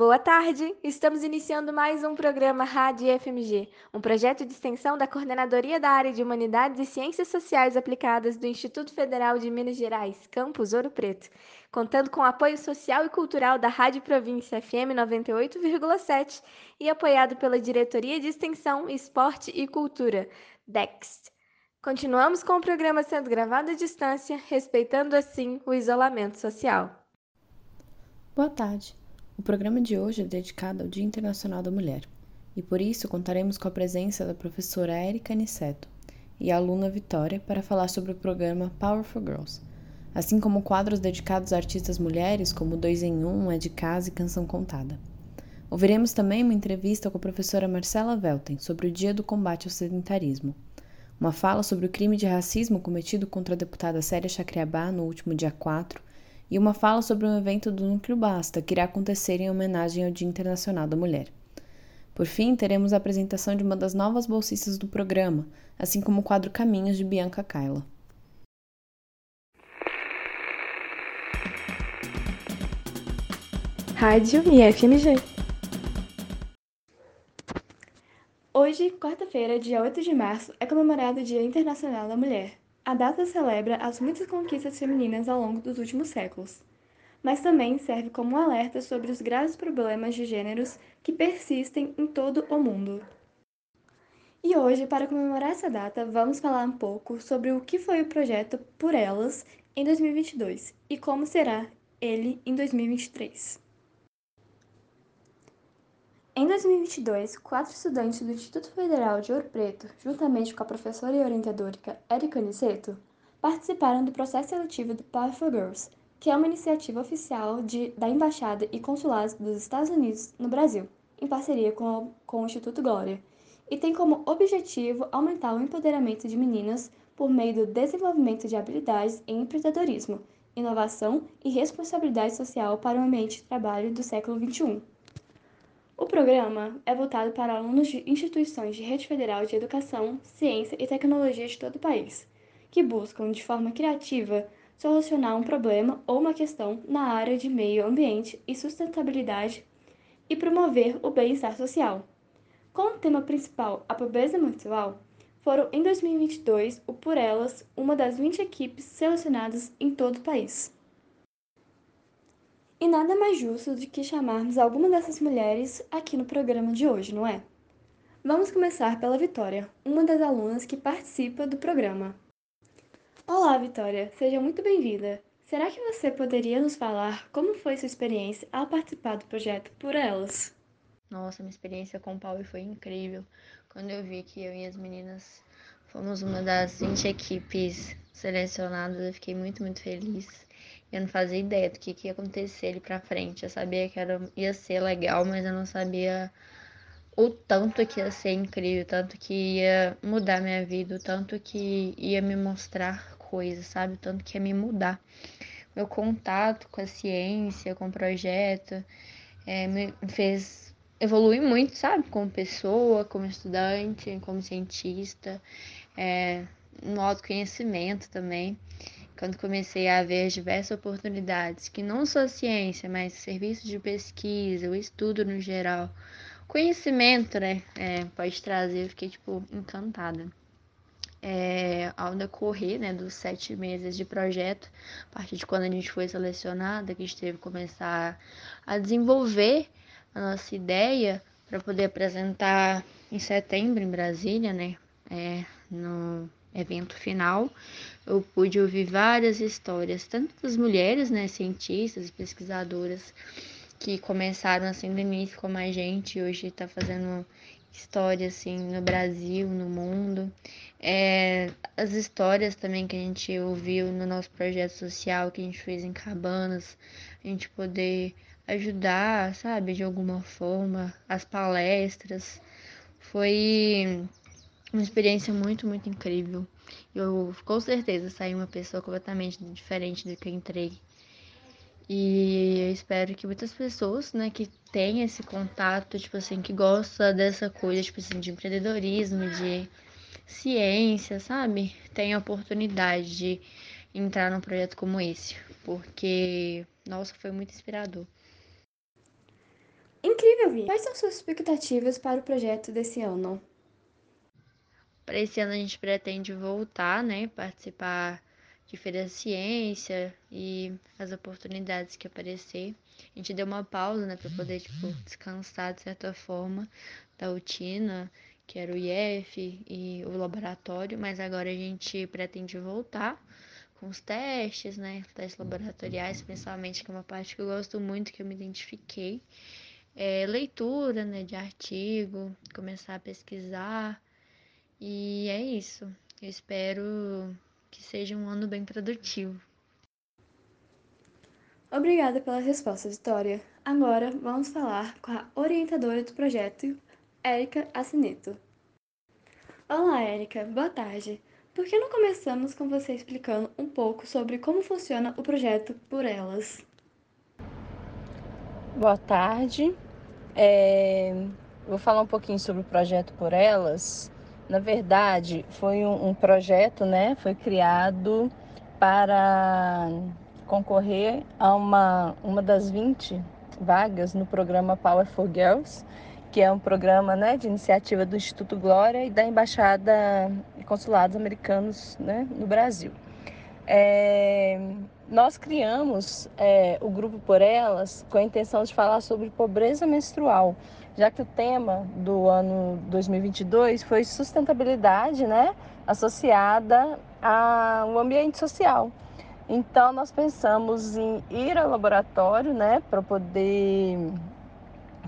Boa tarde! Estamos iniciando mais um programa Rádio FMG, um projeto de extensão da Coordenadoria da Área de Humanidades e Ciências Sociais Aplicadas do Instituto Federal de Minas Gerais, campus Ouro Preto, contando com apoio social e cultural da Rádio Província FM 98,7 e apoiado pela Diretoria de Extensão, Esporte e Cultura, DEXT. Continuamos com o programa sendo gravado à distância, respeitando assim o isolamento social. Boa tarde. O programa de hoje é dedicado ao Dia Internacional da Mulher e por isso contaremos com a presença da professora Erika Aniceto e a aluna Vitória para falar sobre o programa Powerful Girls, assim como quadros dedicados a artistas mulheres como Dois em Um, É de Casa e Canção Contada. Ouviremos também uma entrevista com a professora Marcela Velten sobre o Dia do Combate ao Sedentarismo, uma fala sobre o crime de racismo cometido contra a deputada Célia Chacriabá no último dia 4 e uma fala sobre um evento do Núcleo Basta que irá acontecer em homenagem ao Dia Internacional da Mulher. Por fim, teremos a apresentação de uma das novas bolsistas do programa, assim como o quadro Caminhos de Bianca Kaila. Rádio IFMG. Hoje, quarta-feira, dia 8 de março, é comemorado o Dia Internacional da Mulher. A data celebra as muitas conquistas femininas ao longo dos últimos séculos, mas também serve como um alerta sobre os graves problemas de gêneros que persistem em todo o mundo. E hoje, para comemorar essa data, vamos falar um pouco sobre o que foi o projeto Por Elas em 2022 e como será ele em 2023. Em 2022, quatro estudantes do Instituto Federal de Ouro Preto, juntamente com a professora e orientadora Erika Niceto, participaram do processo seletivo do Powerful Girls, que é uma iniciativa oficial de, da Embaixada e Consulados dos Estados Unidos no Brasil, em parceria com, com o Instituto Glória, e tem como objetivo aumentar o empoderamento de meninas por meio do desenvolvimento de habilidades em empreendedorismo, inovação e responsabilidade social para o ambiente de trabalho do século XXI. O programa é voltado para alunos de instituições de rede federal de educação, ciência e tecnologia de todo o país, que buscam, de forma criativa, solucionar um problema ou uma questão na área de meio ambiente e sustentabilidade e promover o bem-estar social. Com o tema principal a pobreza menstrual, foram em 2022 o Por Elas uma das 20 equipes selecionadas em todo o país. E nada mais justo do que chamarmos alguma dessas mulheres aqui no programa de hoje, não é? Vamos começar pela Vitória, uma das alunas que participa do programa. Olá, Vitória, seja muito bem-vinda. Será que você poderia nos falar como foi sua experiência ao participar do projeto Por Elas? Nossa, minha experiência com o Paulo foi incrível. Quando eu vi que eu e as meninas fomos uma das 20 equipes selecionadas, eu fiquei muito, muito feliz. Eu não fazia ideia do que, que ia acontecer ali pra frente. Eu sabia que era, ia ser legal, mas eu não sabia o tanto que ia ser incrível, tanto que ia mudar minha vida, o tanto que ia me mostrar coisas, sabe? O tanto que ia me mudar. Meu contato com a ciência, com o projeto, é, me fez evoluir muito, sabe? Como pessoa, como estudante, como cientista, é, no autoconhecimento também quando comecei a ver diversas oportunidades, que não só ciência, mas serviços de pesquisa, o estudo no geral, conhecimento, né, é, pode trazer, eu fiquei, tipo, encantada. É, ao decorrer, né, dos sete meses de projeto, a partir de quando a gente foi selecionada, que a gente teve que começar a desenvolver a nossa ideia para poder apresentar em setembro em Brasília, né, é, no evento final, eu pude ouvir várias histórias, tanto das mulheres, né, cientistas e pesquisadoras, que começaram assim do início como a gente, hoje está fazendo história assim no Brasil, no mundo. É, as histórias também que a gente ouviu no nosso projeto social que a gente fez em cabanas, a gente poder ajudar, sabe, de alguma forma, as palestras. Foi uma experiência muito, muito incrível. Eu com certeza saí uma pessoa completamente diferente do que eu entrei. E eu espero que muitas pessoas, né, que têm esse contato, tipo assim, que gosta dessa coisa, tipo assim, de empreendedorismo, de ciência, sabe? Tenham a oportunidade de entrar num projeto como esse, porque nossa, foi muito inspirador. Incrível, Vi! Quais são suas expectativas para o projeto desse ano? Para esse ano a gente pretende voltar, né, participar de feira de ciência e as oportunidades que aparecer. A gente deu uma pausa, né, para poder tipo descansar de certa forma da rotina, que era o IF e o laboratório, mas agora a gente pretende voltar com os testes, né, testes laboratoriais, principalmente que é uma parte que eu gosto muito, que eu me identifiquei é, leitura né, de artigo, começar a pesquisar. E é isso. Eu espero que seja um ano bem produtivo. Obrigada pela resposta, Vitória. Agora vamos falar com a orientadora do projeto, Érica Assineto. Olá, Érica. Boa tarde. Por que não começamos com você explicando um pouco sobre como funciona o projeto Por Elas? Boa tarde. É, vou falar um pouquinho sobre o projeto Por Elas. Na verdade, foi um, um projeto, né? Foi criado para concorrer a uma, uma das 20 vagas no programa Power for Girls, que é um programa né, de iniciativa do Instituto Glória e da Embaixada e Consulados Americanos né, no Brasil. É, nós criamos é, o grupo Por Elas com a intenção de falar sobre pobreza menstrual, já que o tema do ano 2022 foi sustentabilidade, né, associada ao ambiente social. Então nós pensamos em ir ao laboratório, né, para poder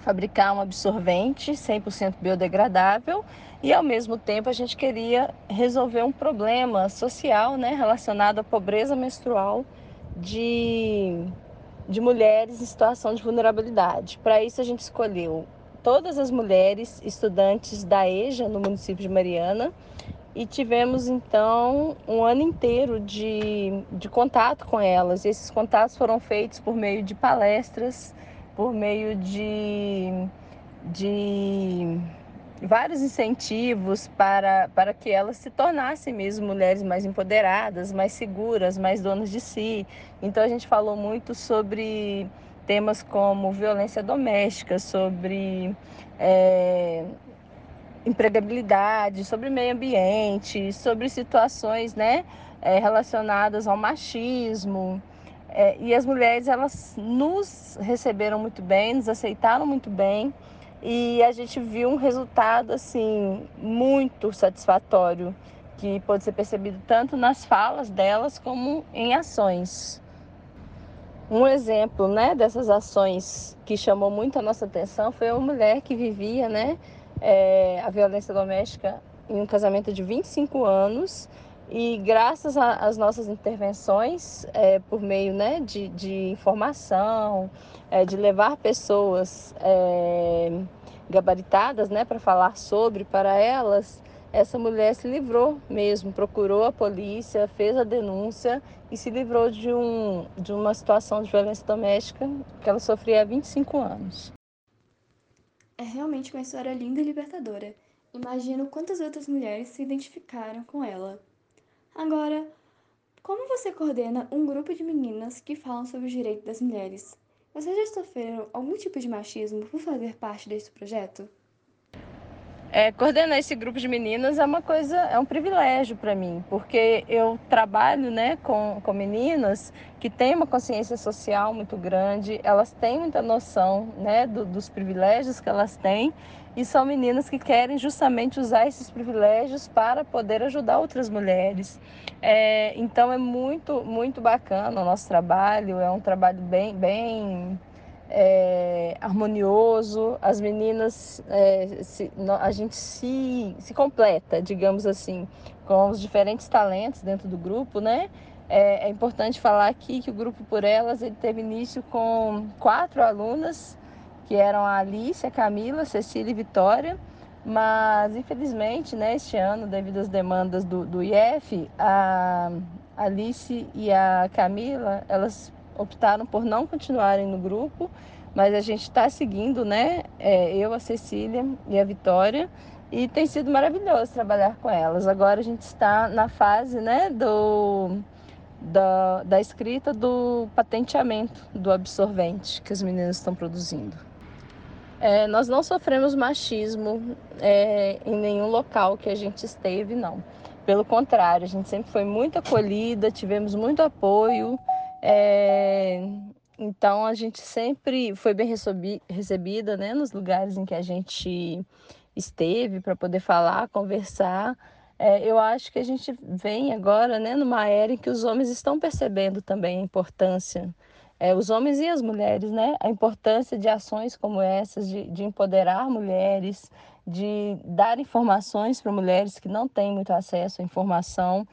fabricar um absorvente 100% biodegradável e ao mesmo tempo a gente queria resolver um problema social né, relacionado à pobreza menstrual de, de mulheres em situação de vulnerabilidade. Para isso a gente escolheu todas as mulheres estudantes da EJA no município de Mariana e tivemos então um ano inteiro de, de contato com elas. E esses contatos foram feitos por meio de palestras, por meio de, de vários incentivos para, para que elas se tornassem mesmo mulheres mais empoderadas, mais seguras, mais donas de si. Então a gente falou muito sobre temas como violência doméstica, sobre é, empregabilidade, sobre meio ambiente, sobre situações né, é, relacionadas ao machismo. É, e as mulheres elas nos receberam muito bem, nos aceitaram muito bem e a gente viu um resultado assim muito satisfatório que pode ser percebido tanto nas falas delas como em ações. Um exemplo, né, dessas ações que chamou muito a nossa atenção foi uma mulher que vivia, né, é, a violência doméstica em um casamento de 25 anos e graças às nossas intervenções, é, por meio né, de, de informação, é, de levar pessoas é, gabaritadas né, para falar sobre para elas, essa mulher se livrou mesmo, procurou a polícia, fez a denúncia e se livrou de, um, de uma situação de violência doméstica que ela sofria há 25 anos. É realmente uma história linda e libertadora. Imagino quantas outras mulheres se identificaram com ela. Agora, como você coordena um grupo de meninas que falam sobre os direitos das mulheres? Vocês já sofreram algum tipo de machismo por fazer parte desse projeto? É, coordenar esse grupo de meninas é uma coisa, é um privilégio para mim, porque eu trabalho né, com, com meninas que têm uma consciência social muito grande, elas têm muita noção né, do, dos privilégios que elas têm e são meninas que querem justamente usar esses privilégios para poder ajudar outras mulheres. É, então é muito, muito bacana o nosso trabalho, é um trabalho bem, bem é, harmonioso, as meninas, é, se, a gente se, se completa, digamos assim, com os diferentes talentos dentro do grupo, né? É, é, importante falar aqui que o grupo Por Elas ele teve início com quatro alunas, que eram a Alice, a Camila, Cecília e Vitória, mas infelizmente, né, este ano, devido às demandas do, do IF, a Alice e a Camila, elas optaram por não continuarem no grupo, mas a gente está seguindo, né? É, eu, a Cecília e a Vitória, e tem sido maravilhoso trabalhar com elas. Agora a gente está na fase, né, do da, da escrita do patenteamento do absorvente que as meninas estão produzindo. É, nós não sofremos machismo é, em nenhum local que a gente esteve, não. Pelo contrário, a gente sempre foi muito acolhida, tivemos muito apoio. É, então a gente sempre foi bem recebida né, nos lugares em que a gente esteve para poder falar, conversar. É, eu acho que a gente vem agora né, numa era em que os homens estão percebendo também a importância é, os homens e as mulheres, né? A importância de ações como essas, de, de empoderar mulheres, de dar informações para mulheres que não têm muito acesso à informação.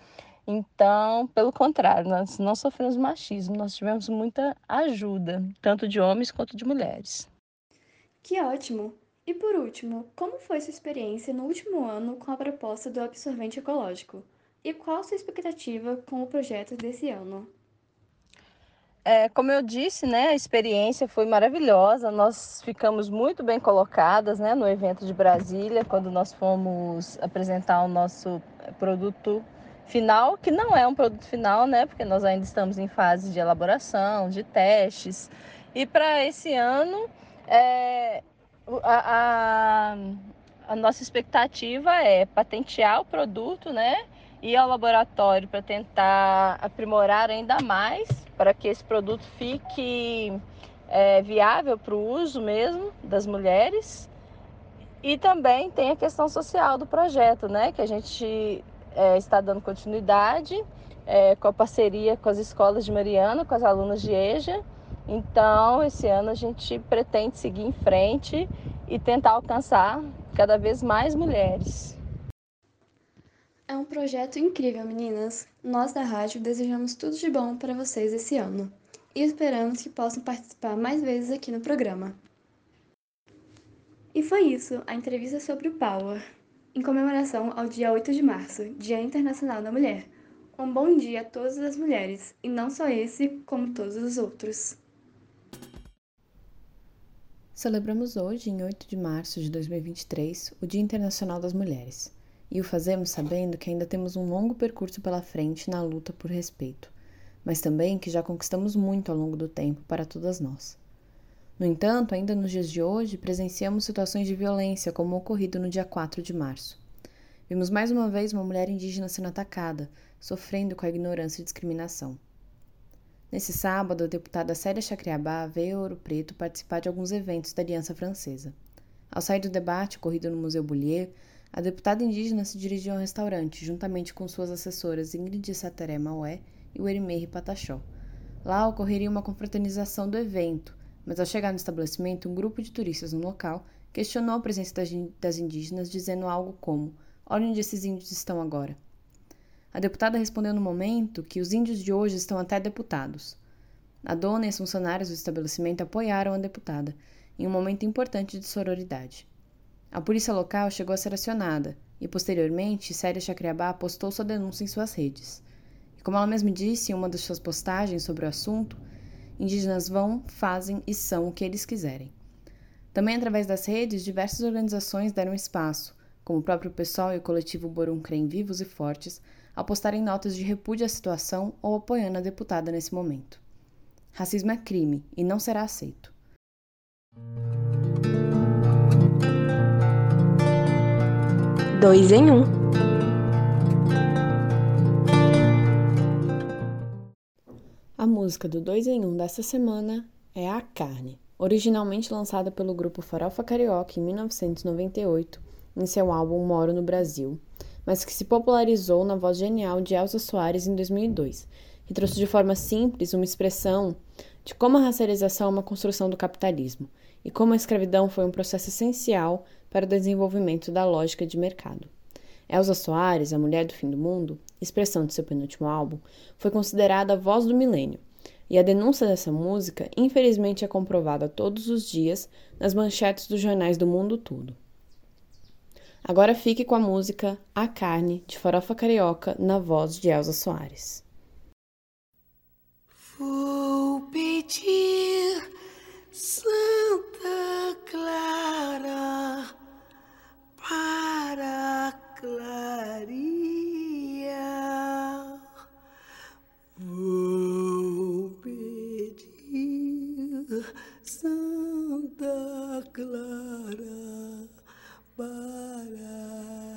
Então, pelo contrário, nós não sofremos machismo, nós tivemos muita ajuda, tanto de homens quanto de mulheres. Que ótimo! E por último, como foi sua experiência no último ano com a proposta do absorvente ecológico? E qual sua expectativa com o projeto desse ano? É, como eu disse, né, a experiência foi maravilhosa. Nós ficamos muito bem colocadas né, no evento de Brasília, quando nós fomos apresentar o nosso produto final, que não é um produto final, né, porque nós ainda estamos em fase de elaboração, de testes. E para esse ano, é, a, a, a nossa expectativa é patentear o produto, né? ir ao laboratório para tentar aprimorar ainda mais para que esse produto fique é, viável para o uso mesmo das mulheres. E também tem a questão social do projeto, né? Que a gente é, está dando continuidade é, com a parceria com as escolas de Mariana, com as alunas de EJA. Então, esse ano a gente pretende seguir em frente e tentar alcançar cada vez mais mulheres. É um projeto incrível, meninas. Nós da rádio desejamos tudo de bom para vocês esse ano e esperamos que possam participar mais vezes aqui no programa. E foi isso, a entrevista sobre o Power, em comemoração ao dia 8 de março, Dia Internacional da Mulher. Um bom dia a todas as mulheres, e não só esse, como todos os outros. Celebramos hoje, em 8 de março de 2023, o Dia Internacional das Mulheres e o fazemos sabendo que ainda temos um longo percurso pela frente na luta por respeito, mas também que já conquistamos muito ao longo do tempo para todas nós. No entanto, ainda nos dias de hoje, presenciamos situações de violência, como ocorrido no dia 4 de março. Vimos mais uma vez uma mulher indígena sendo atacada, sofrendo com a ignorância e discriminação. Nesse sábado, a deputada Célia Chacriabá veio a Ouro Preto participar de alguns eventos da Aliança Francesa. Ao sair do debate ocorrido no Museu Bullier, a deputada indígena se dirigiu ao restaurante, juntamente com suas assessoras Ingrid Sateré Maué e Werimeri Patachó. Lá ocorreria uma confraternização do evento, mas ao chegar no estabelecimento, um grupo de turistas no local questionou a presença das indígenas, dizendo algo como: Olha onde esses índios estão agora. A deputada respondeu no momento que os índios de hoje estão até deputados. A dona e os funcionários do estabelecimento apoiaram a deputada, em um momento importante de sororidade. A polícia local chegou a ser acionada e, posteriormente, Célia Chacriabá postou sua denúncia em suas redes. E como ela mesma disse em uma das suas postagens sobre o assunto, indígenas vão, fazem e são o que eles quiserem. Também através das redes, diversas organizações deram espaço, como o próprio PSOL e o coletivo Borum Crem Vivos e Fortes, ao postarem notas de repúdio à situação ou apoiando a deputada nesse momento. Racismo é crime e não será aceito. dois em um. A música do dois em um dessa semana é A Carne, originalmente lançada pelo grupo Farofa Carioca em 1998 em seu álbum Moro no Brasil, mas que se popularizou na voz genial de Elza Soares em 2002 e trouxe de forma simples uma expressão de como a racialização é uma construção do capitalismo e como a escravidão foi um processo essencial para o desenvolvimento da lógica de mercado. Elza Soares, a mulher do fim do mundo, expressão de seu penúltimo álbum, foi considerada a voz do milênio, e a denúncia dessa música, infelizmente, é comprovada todos os dias nas manchetes dos jornais do mundo todo. Agora fique com a música A Carne, de Farofa Carioca, na voz de Elza Soares. Vou pedir Santa Clara para vou pedir Santa Clara para.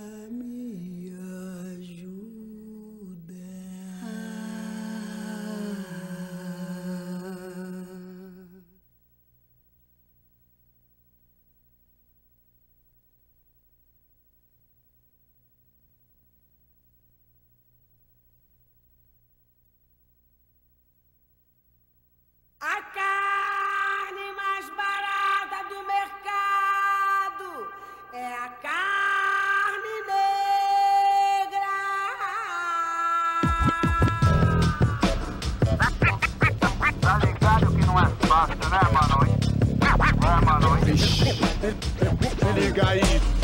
Vixe, liga aí.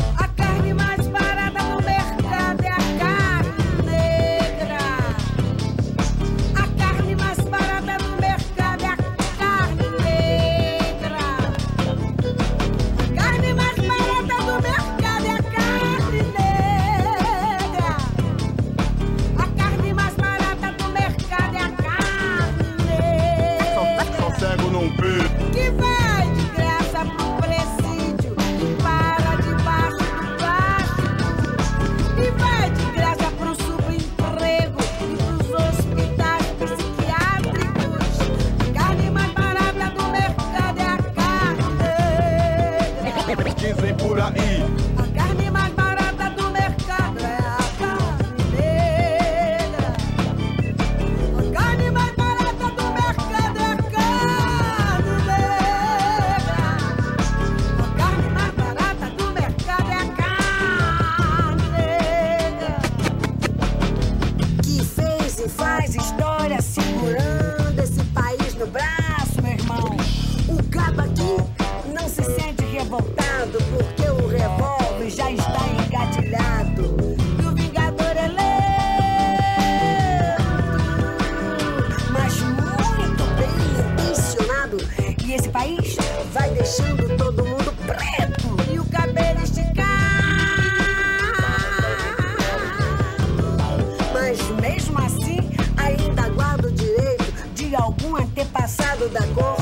Antepassado da cor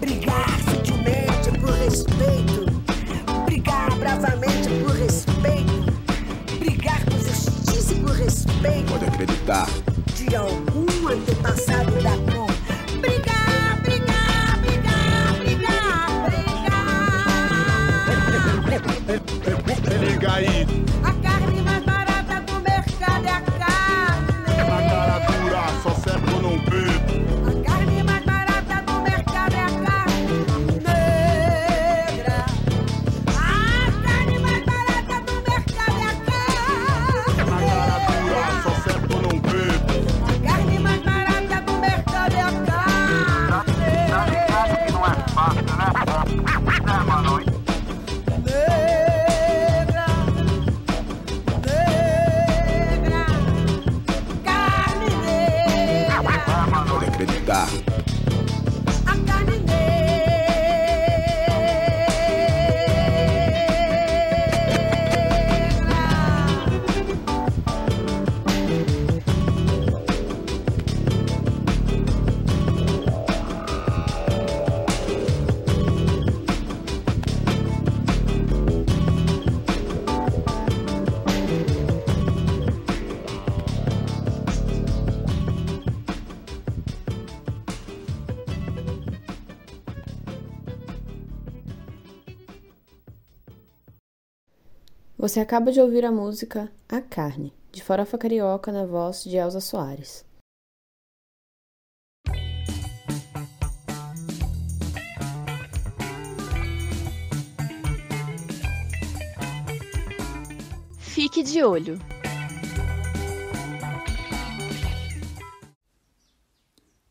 brigar sutilmente por respeito, brigar bravamente por respeito, brigar por justiça e por respeito Pode acreditar. de algum antepassado da cor. Você acaba de ouvir a música A Carne, de Farofa Carioca na voz de Elza Soares. Fique de olho.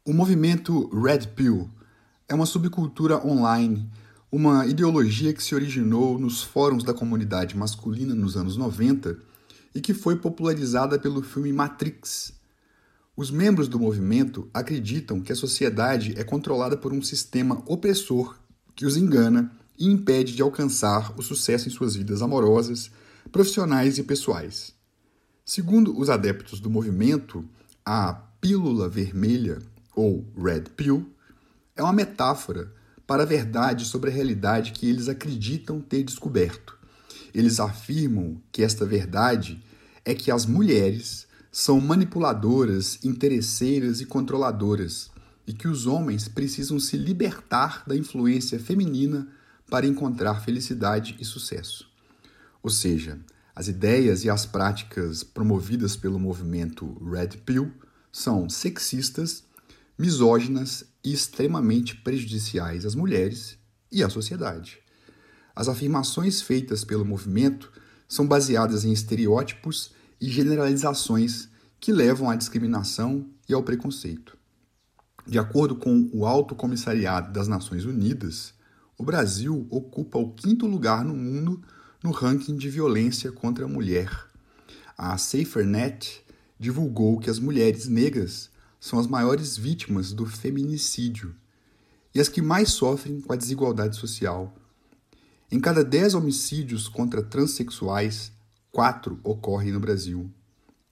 O movimento Red Pill é uma subcultura online, uma ideologia que se originou nos fóruns da comunidade masculina nos anos 90 e que foi popularizada pelo filme Matrix. Os membros do movimento acreditam que a sociedade é controlada por um sistema opressor que os engana e impede de alcançar o sucesso em suas vidas amorosas, profissionais e pessoais. Segundo os adeptos do movimento, a pílula vermelha, ou Red Pill, é uma metáfora para a verdade sobre a realidade que eles acreditam ter descoberto. Eles afirmam que esta verdade é que as mulheres são manipuladoras, interesseiras e controladoras, e que os homens precisam se libertar da influência feminina para encontrar felicidade e sucesso. Ou seja, as ideias e as práticas promovidas pelo movimento Red Pill são sexistas, misóginas extremamente prejudiciais às mulheres e à sociedade. As afirmações feitas pelo movimento são baseadas em estereótipos e generalizações que levam à discriminação e ao preconceito. De acordo com o Alto Comissariado das Nações Unidas, o Brasil ocupa o quinto lugar no mundo no ranking de violência contra a mulher. A SaferNet divulgou que as mulheres negras são as maiores vítimas do feminicídio e as que mais sofrem com a desigualdade social. Em cada 10 homicídios contra transexuais, 4 ocorrem no Brasil.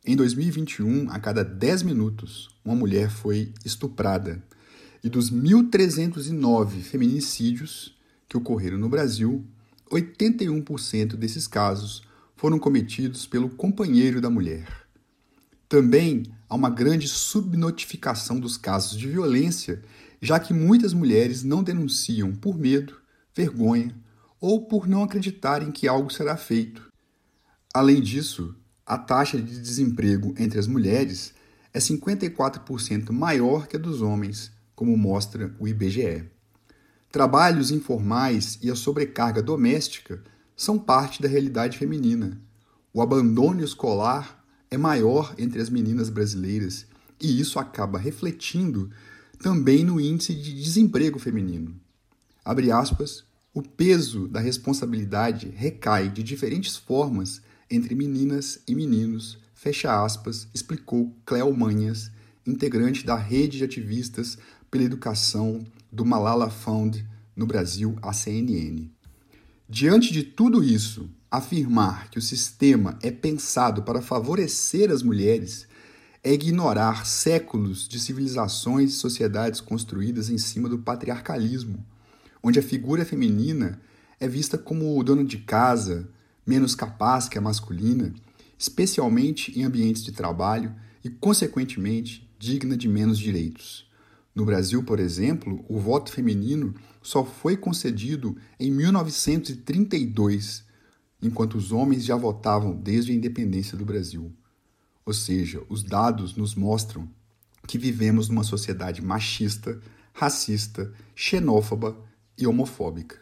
Em 2021, a cada 10 minutos, uma mulher foi estuprada. E dos 1.309 feminicídios que ocorreram no Brasil, 81% desses casos foram cometidos pelo companheiro da mulher. Também há uma grande subnotificação dos casos de violência, já que muitas mulheres não denunciam por medo, vergonha ou por não acreditarem que algo será feito. Além disso, a taxa de desemprego entre as mulheres é 54% maior que a dos homens, como mostra o IBGE. Trabalhos informais e a sobrecarga doméstica são parte da realidade feminina. O abandono escolar é maior entre as meninas brasileiras e isso acaba refletindo também no índice de desemprego feminino. Abre aspas, o peso da responsabilidade recai de diferentes formas entre meninas e meninos, fecha aspas, explicou Cleo Manhas, integrante da rede de ativistas pela educação do Malala Fund no Brasil, a CNN. Diante de tudo isso, afirmar que o sistema é pensado para favorecer as mulheres é ignorar séculos de civilizações e sociedades construídas em cima do patriarcalismo, onde a figura feminina é vista como dona de casa, menos capaz que a masculina, especialmente em ambientes de trabalho e, consequentemente, digna de menos direitos. No Brasil, por exemplo, o voto feminino só foi concedido em 1932, enquanto os homens já votavam desde a independência do Brasil. Ou seja, os dados nos mostram que vivemos numa sociedade machista, racista, xenófoba e homofóbica.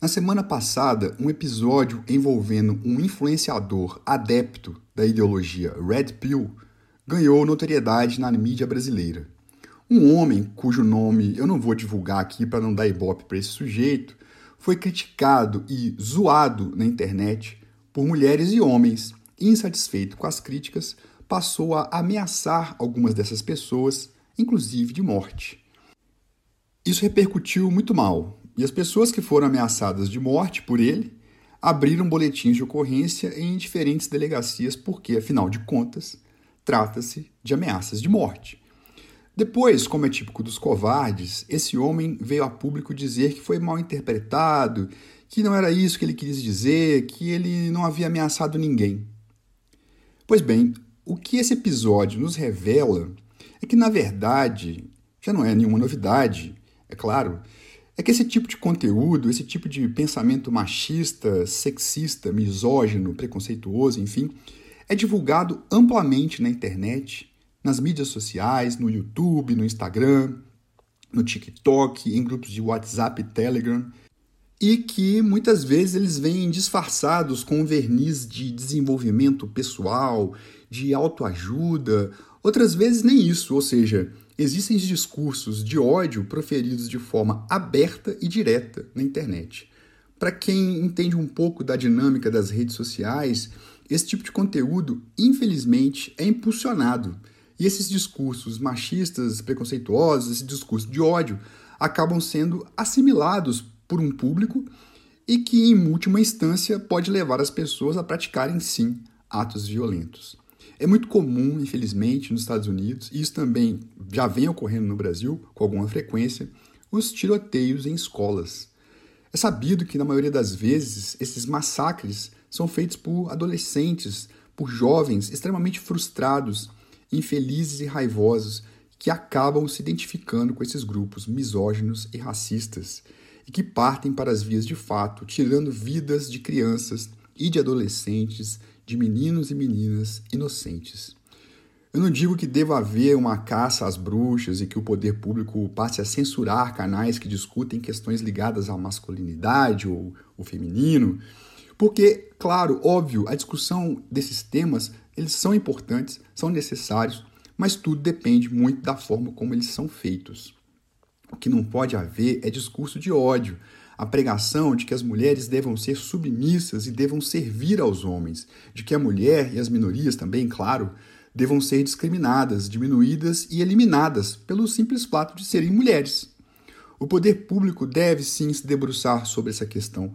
Na semana passada, um episódio envolvendo um influenciador adepto da ideologia Red Pill ganhou notoriedade na mídia brasileira. Um homem cujo nome eu não vou divulgar aqui para não dar ibope para esse sujeito foi criticado e zoado na internet por mulheres e homens. E, insatisfeito com as críticas, passou a ameaçar algumas dessas pessoas, inclusive de morte. Isso repercutiu muito mal, e as pessoas que foram ameaçadas de morte por ele abriram boletins de ocorrência em diferentes delegacias, porque, afinal de contas, trata-se de ameaças de morte. Depois, como é típico dos covardes, esse homem veio a público dizer que foi mal interpretado, que não era isso que ele quis dizer, que ele não havia ameaçado ninguém. Pois bem, o que esse episódio nos revela é que, na verdade, já não é nenhuma novidade, é claro, é que esse tipo de conteúdo, esse tipo de pensamento machista, sexista, misógino, preconceituoso, enfim, é divulgado amplamente na internet, nas mídias sociais, no YouTube, no Instagram, no TikTok, em grupos de WhatsApp e Telegram, e que muitas vezes eles vêm disfarçados com um verniz de desenvolvimento pessoal, de autoajuda, outras vezes nem isso, ou seja, existem discursos de ódio proferidos de forma aberta e direta na internet. Para quem entende um pouco da dinâmica das redes sociais, esse tipo de conteúdo, infelizmente, é impulsionado. E esses discursos machistas, preconceituosos, esse discurso de ódio, acabam sendo assimilados por um público e que, em última instância, pode levar as pessoas a praticarem, sim, atos violentos. É muito comum, infelizmente, nos Estados Unidos, e isso também já vem ocorrendo no Brasil com alguma frequência, os tiroteios em escolas. É sabido que, na maioria das vezes, esses massacres são feitos por adolescentes, por jovens extremamente frustrados, infelizes e raivosos, que acabam se identificando com esses grupos misóginos e racistas e que partem para as vias de fato, tirando vidas de crianças e de adolescentes de meninos e meninas inocentes. Eu não digo que deva haver uma caça às bruxas e que o poder público passe a censurar canais que discutem questões ligadas à masculinidade ou o feminino, porque, claro, óbvio, a discussão desses temas, eles são importantes, são necessários, mas tudo depende muito da forma como eles são feitos. O que não pode haver é discurso de ódio, a pregação de que as mulheres devam ser submissas e devam servir aos homens, de que a mulher e as minorias também, claro, devam ser discriminadas, diminuídas e eliminadas pelo simples fato de serem mulheres. O poder público deve sim se debruçar sobre essa questão.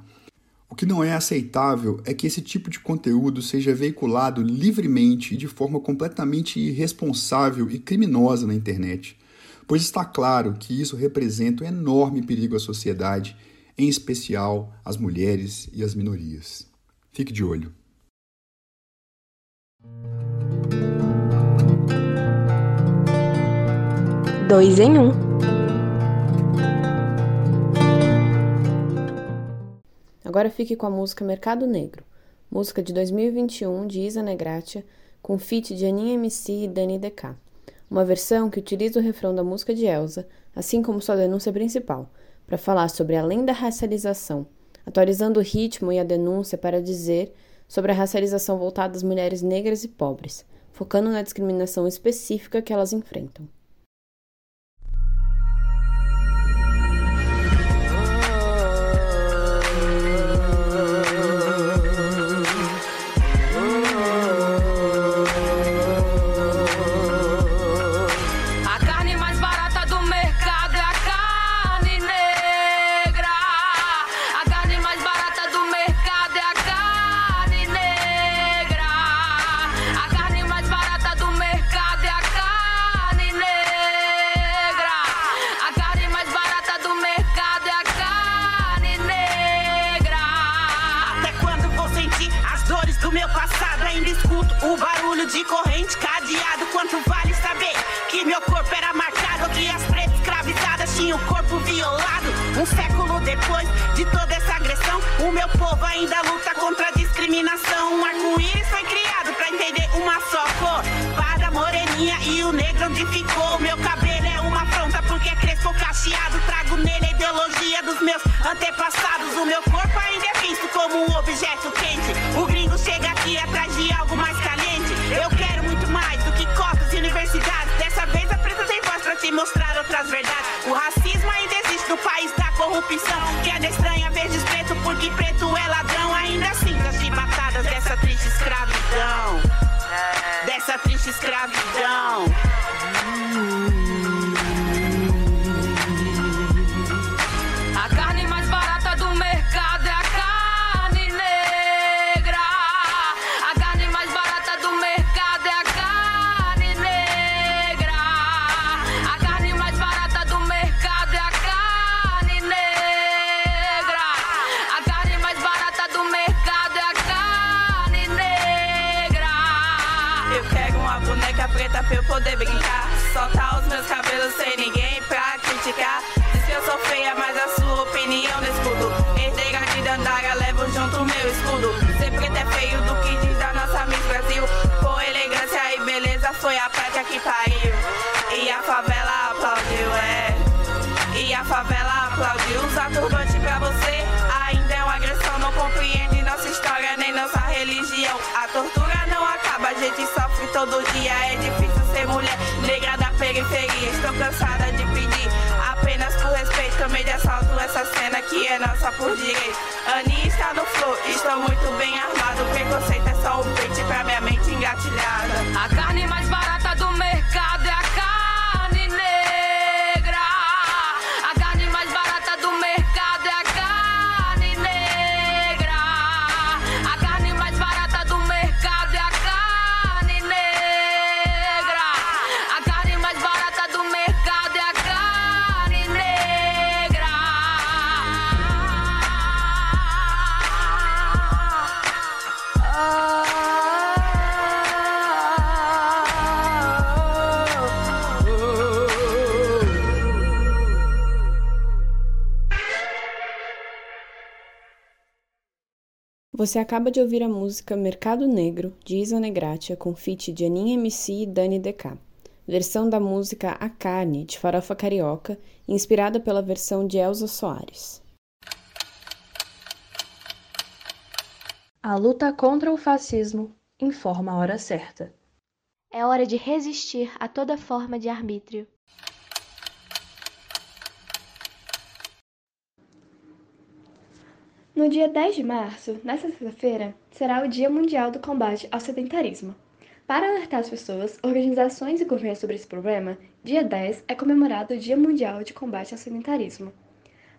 O que não é aceitável é que esse tipo de conteúdo seja veiculado livremente e de forma completamente irresponsável e criminosa na internet, pois está claro que isso representa um enorme perigo à sociedade, em especial às mulheres e às minorias. Fique de olho. Dois em um. Agora fique com a música Mercado Negro, música de 2021 de Isa Negratia, com feat de Aninha MC e Dani DK. Uma versão que utiliza o refrão da música de Elsa, assim como sua denúncia principal, para falar sobre além da racialização, atualizando o ritmo e a denúncia para dizer sobre a racialização voltada às mulheres negras e pobres, focando na discriminação específica que elas enfrentam. Depois de toda essa agressão, o meu povo ainda luta contra a discriminação. Um arco-íris foi criado pra entender uma só cor. Para a moreninha e o negro onde ficou. Meu cabelo é uma afronta porque é crespo cacheado. Trago nele a ideologia dos meus antepassados. Da corrupção. Queda estranha, vezes preto, porque preto é ladrão. Ainda assim, das chibatadas dessa triste escravidão. Dessa triste escravidão. Foi a prática que pariu. E a favela aplaudiu, é. E a favela aplaudiu. Usar turbante pra você ainda é uma agressão. Não compreende nossa história nem nossa religião. A tortura não acaba, a gente sofre todo dia. É difícil ser mulher negra da periferia. Estou cansada de pedir apenas por respeito. Também de assalto essa cena que é nossa por direito. Ani está no flow, estou muito bem armado. Preconceito é só um pente pra minha mente engatilhada. A carne mais barata Você acaba de ouvir a música Mercado Negro, de Isa Negratia, com feat de Aninha MC e Dani DK. Versão da música A Carne, de Farofa Carioca, inspirada pela versão de Elza Soares. A luta contra o fascismo informa a hora certa. É hora de resistir a toda forma de arbítrio. No dia 10 de março, nesta sexta-feira, será o Dia Mundial do Combate ao Sedentarismo. Para alertar as pessoas, organizações e governos sobre esse problema, dia 10 é comemorado o Dia Mundial de Combate ao Sedentarismo.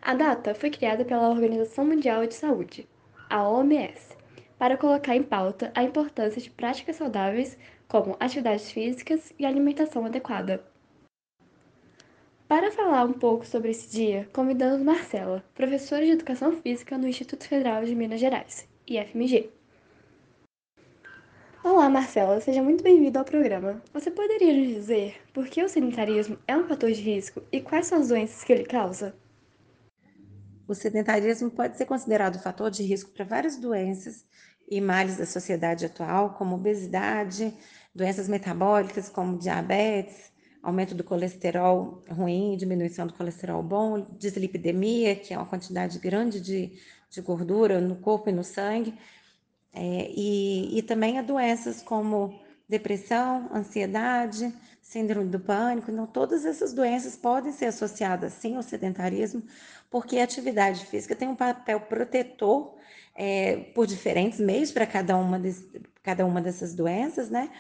A data foi criada pela Organização Mundial de Saúde, a OMS, para colocar em pauta a importância de práticas saudáveis como atividades físicas e alimentação adequada. Para falar um pouco sobre esse dia, convidamos Marcela, professora de Educação Física no Instituto Federal de Minas Gerais, IFMG. Olá, Marcela, seja muito bem-vinda ao programa. Você poderia nos dizer por que o sedentarismo é um fator de risco e quais são as doenças que ele causa? O sedentarismo pode ser considerado fator de risco para várias doenças e males da sociedade atual, como obesidade, doenças metabólicas como diabetes, aumento do colesterol ruim, diminuição do colesterol bom, dislipidemia, que é uma quantidade grande de, de gordura no corpo e no sangue, é, e, e também a doenças como depressão, ansiedade, síndrome do pânico. Então, todas essas doenças podem ser associadas sim ao sedentarismo, porque a atividade física tem um papel protetor é, por diferentes meios para cada uma, cada uma dessas doenças, né?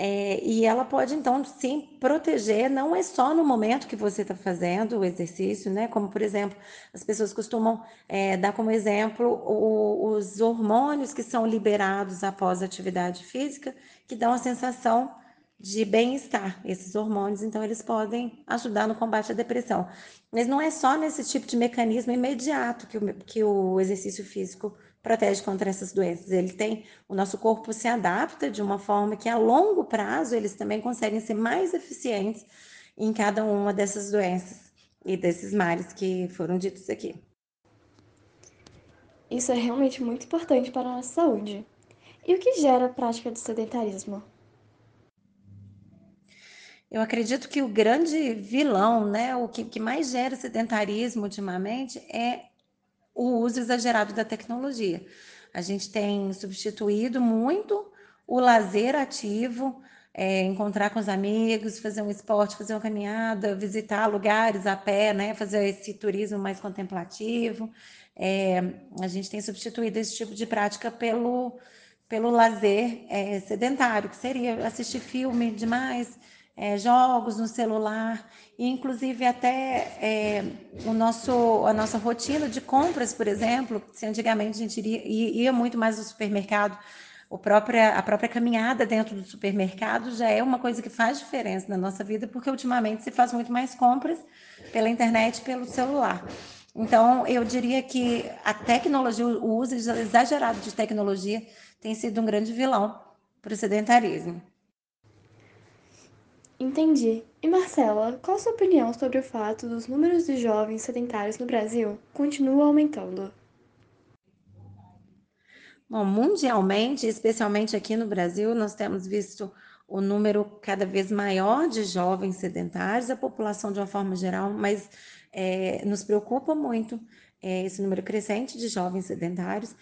É, e ela pode, então, sim, proteger, não é só no momento que você está fazendo o exercício, né? Como, por exemplo, as pessoas costumam é, dar como exemplo o, os hormônios que são liberados após a atividade física, que dão a sensação de bem-estar. Esses hormônios, então, eles podem ajudar no combate à depressão. Mas não é só nesse tipo de mecanismo imediato que o, que o exercício físico protege contra essas doenças. Ele tem, o nosso corpo se adapta de uma forma que a longo prazo eles também conseguem ser mais eficientes em cada uma dessas doenças e desses males que foram ditos aqui. Isso é realmente muito importante para a nossa saúde. E o que gera a prática do sedentarismo? Eu acredito que o grande vilão, né, o que, que mais gera sedentarismo ultimamente é o uso exagerado da tecnologia. A gente tem substituído muito o lazer ativo, é, encontrar com os amigos, fazer um esporte, fazer uma caminhada, visitar lugares a pé, né, fazer esse turismo mais contemplativo. É, a gente tem substituído esse tipo de prática pelo, pelo lazer é, sedentário, que seria assistir filme demais, é, jogos no celular, e inclusive até é, o nosso, a nossa rotina de compras, por exemplo, se antigamente a gente iria, ia muito mais no supermercado, o própria, a própria caminhada dentro do supermercado já é uma coisa que faz diferença na nossa vida, porque ultimamente se faz muito mais compras pela internet, pelo celular. Então, eu diria que a tecnologia, o uso exagerado de tecnologia tem sido um grande vilão para o sedentarismo. Entendi. E Marcela, qual a sua opinião sobre o fato dos números de jovens sedentários no Brasil continuam aumentando? Bom, mundialmente, especialmente aqui no Brasil, nós temos visto o número cada vez maior de jovens sedentários, a população de uma forma geral, mas é, nos preocupa muito é, esse número crescente de jovens sedentários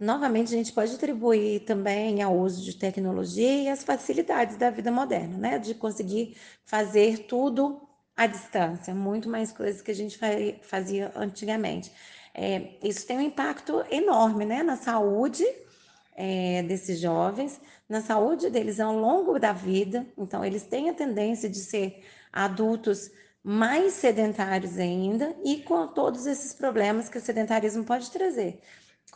Novamente, a gente pode atribuir também ao uso de tecnologia e as facilidades da vida moderna, né? De conseguir fazer tudo à distância, muito mais coisas que a gente fazia antigamente. É, isso tem um impacto enorme, né? Na saúde é, desses jovens, na saúde deles ao longo da vida. Então, eles têm a tendência de ser adultos mais sedentários ainda e com todos esses problemas que o sedentarismo pode trazer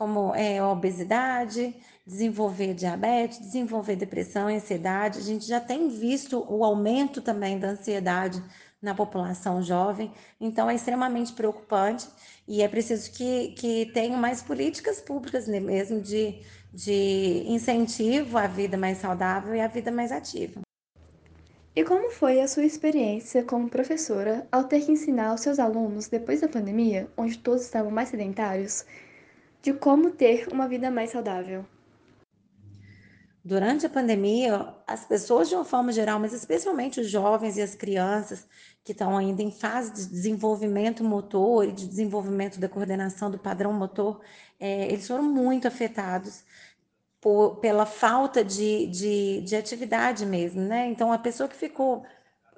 como é, obesidade, desenvolver diabetes, desenvolver depressão, ansiedade. A gente já tem visto o aumento também da ansiedade na população jovem, então é extremamente preocupante e é preciso que, que tenham mais políticas públicas né, mesmo de, de incentivo à vida mais saudável e à vida mais ativa. E como foi a sua experiência como professora ao ter que ensinar aos seus alunos depois da pandemia, onde todos estavam mais sedentários, de como ter uma vida mais saudável. Durante a pandemia, as pessoas de uma forma geral, mas especialmente os jovens e as crianças que estão ainda em fase de desenvolvimento motor e de desenvolvimento da coordenação do padrão motor, é, eles foram muito afetados por, pela falta de, de, de atividade mesmo, né? Então, a pessoa que ficou,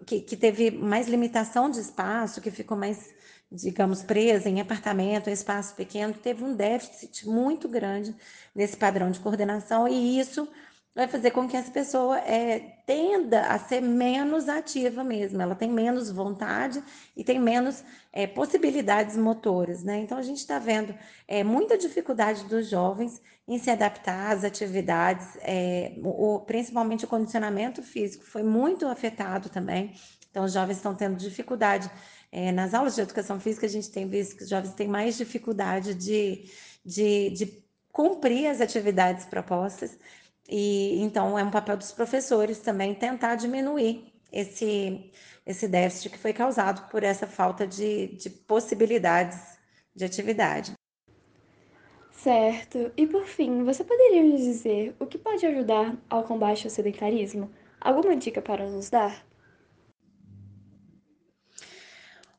que, que teve mais limitação de espaço, que ficou mais digamos, presa em apartamento, em espaço pequeno, teve um déficit muito grande nesse padrão de coordenação e isso vai fazer com que essa pessoa é, tenda a ser menos ativa mesmo, ela tem menos vontade e tem menos é, possibilidades motoras, né? Então a gente está vendo é, muita dificuldade dos jovens em se adaptar às atividades, é, o, principalmente o condicionamento físico foi muito afetado também. Então os jovens estão tendo dificuldade é, nas aulas de educação física, a gente tem visto que os jovens têm mais dificuldade de, de, de cumprir as atividades propostas. E então é um papel dos professores também tentar diminuir esse, esse déficit que foi causado por essa falta de, de possibilidades de atividade. Certo. E por fim, você poderia nos dizer o que pode ajudar ao combate ao sedentarismo? Alguma dica para nos dar?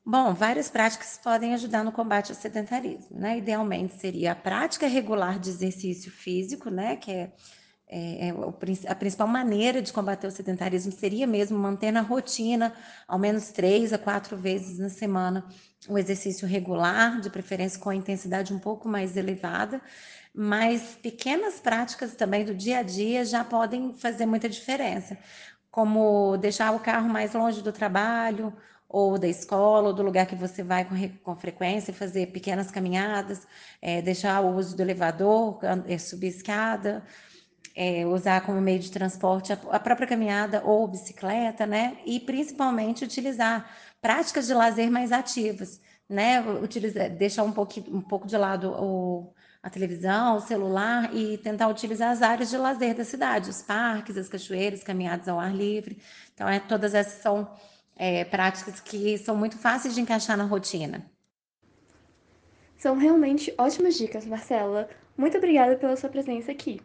Bom, várias práticas podem ajudar no combate ao sedentarismo, né? Idealmente seria a prática regular de exercício físico, né? Que é é, é a principal maneira de combater o sedentarismo seria mesmo manter na rotina, ao menos três a quatro vezes na semana, um exercício regular, de preferência com a intensidade um pouco mais elevada, mas pequenas práticas também do dia a dia já podem fazer muita diferença, como deixar o carro mais longe do trabalho, ou da escola, ou do lugar que você vai com, com frequência, fazer pequenas caminhadas, é, deixar o uso do elevador, é, subir escada, é, usar como meio de transporte a, a, própria caminhada ou bicicleta, né? E principalmente utilizar práticas de lazer mais ativas, né? Utilizar, deixar um, pouco, um pouco de lado o, a televisão, o celular e tentar utilizar as áreas de lazer da cidade, os parques, as cachoeiras, caminhadas ao ar livre. Então, é, todas essas são é, práticas que são muito fáceis de encaixar na rotina. São realmente ótimas dicas, Marcela. Muito obrigada pela sua presença aqui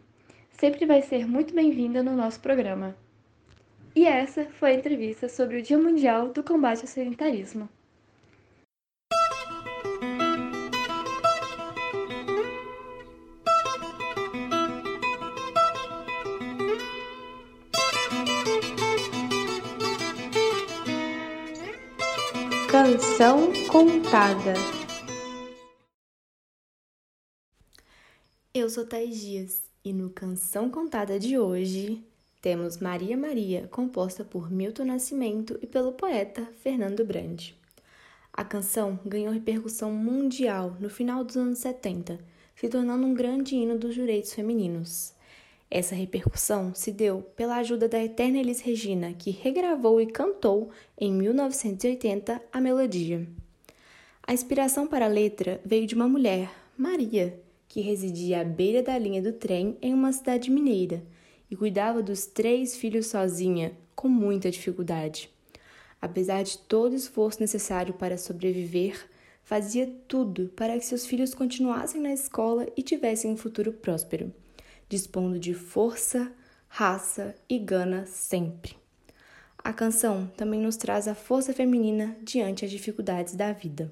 sempre vai ser muito bem-vinda no nosso programa. E essa foi a entrevista sobre o Dia Mundial do Combate ao Sedentarismo. Canção contada. Eu sou Thais Dias e no Canção Contada de hoje, temos Maria Maria, composta por Milton Nascimento e pelo poeta Fernando Brandi. A canção ganhou repercussão mundial no final dos anos 70, se tornando um grande hino dos direitos femininos. Essa repercussão se deu pela ajuda da eterna Elis Regina, que regravou e cantou em 1980 a melodia. A inspiração para a letra veio de uma mulher, Maria, que residia à beira da linha do trem em uma cidade mineira e cuidava dos três filhos sozinha, com muita dificuldade. Apesar de todo o esforço necessário para sobreviver, fazia tudo para que seus filhos continuassem na escola e tivessem um futuro próspero, dispondo de força, raça e gana sempre. A canção também nos traz a força feminina diante as dificuldades da vida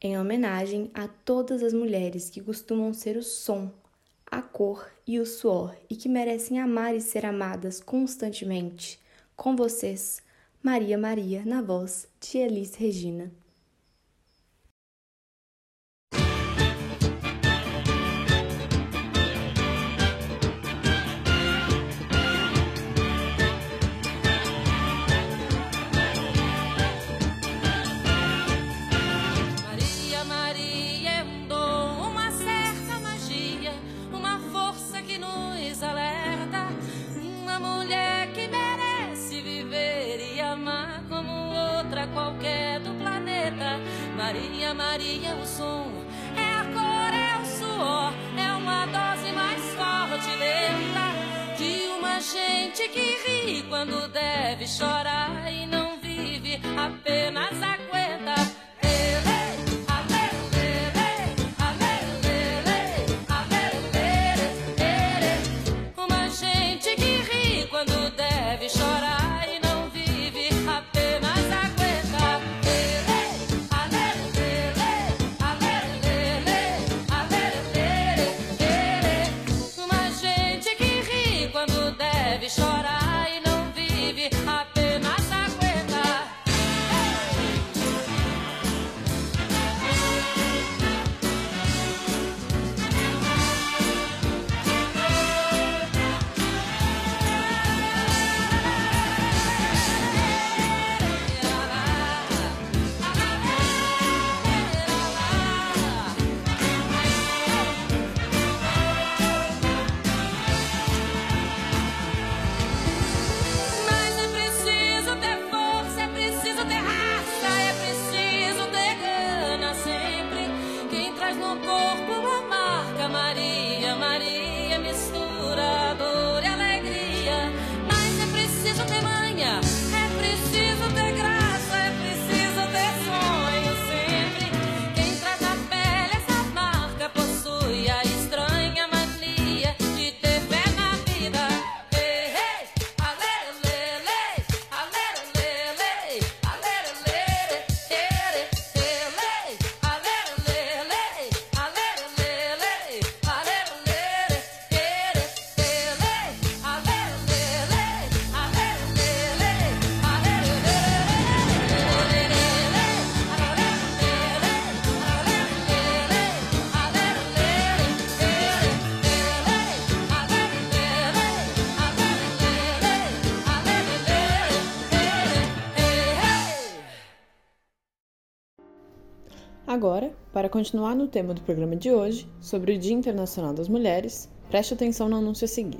em homenagem a todas as mulheres que costumam ser o som, a cor e o suor e que merecem amar e ser amadas constantemente. Com vocês, Maria Maria, na voz de Elis Regina. Gente que ri quando deve chorar e não vive, apenas aguenta. Agora, para continuar no tema do programa de hoje, sobre o Dia Internacional das Mulheres, preste atenção no anúncio a seguir.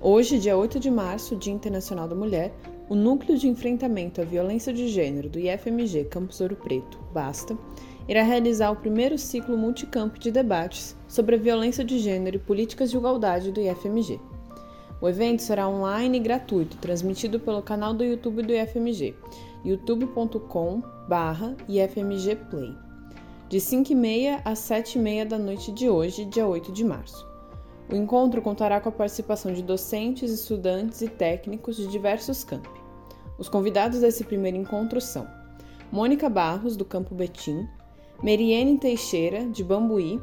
Hoje, dia 8 de março, Dia Internacional da Mulher, o Núcleo de Enfrentamento à Violência de Gênero do IFMG Campus Ouro Preto, BASTA, irá realizar o primeiro ciclo multicampo de debates sobre a violência de gênero e políticas de igualdade do IFMG. O evento será online e gratuito, transmitido pelo canal do YouTube do IFMG, youtube.com/ifmgplay, de 5h30 às 7h30 da noite de hoje, dia 8 de março. O encontro contará com a participação de docentes, estudantes e técnicos de diversos campi. Os convidados desse primeiro encontro são Mônica Barros, do Campo Betim, Meriene Teixeira, de Bambuí,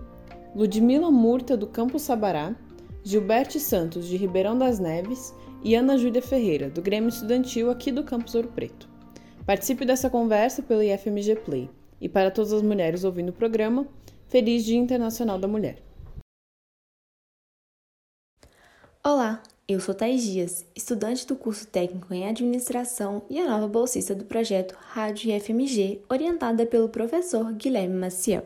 Ludmila Murta, do Campo Sabará, Gilberte Santos, de Ribeirão das Neves e Ana Júlia Ferreira, do Grêmio Estudantil aqui do Campus Ouro Preto. Participe dessa conversa pelo IFMG Play. E para todas as mulheres ouvindo o programa, Feliz Dia Internacional da Mulher. Olá, eu sou Thais Dias, estudante do curso técnico em administração e a nova bolsista do projeto Rádio IFMG, orientada pelo professor Guilherme Maciel.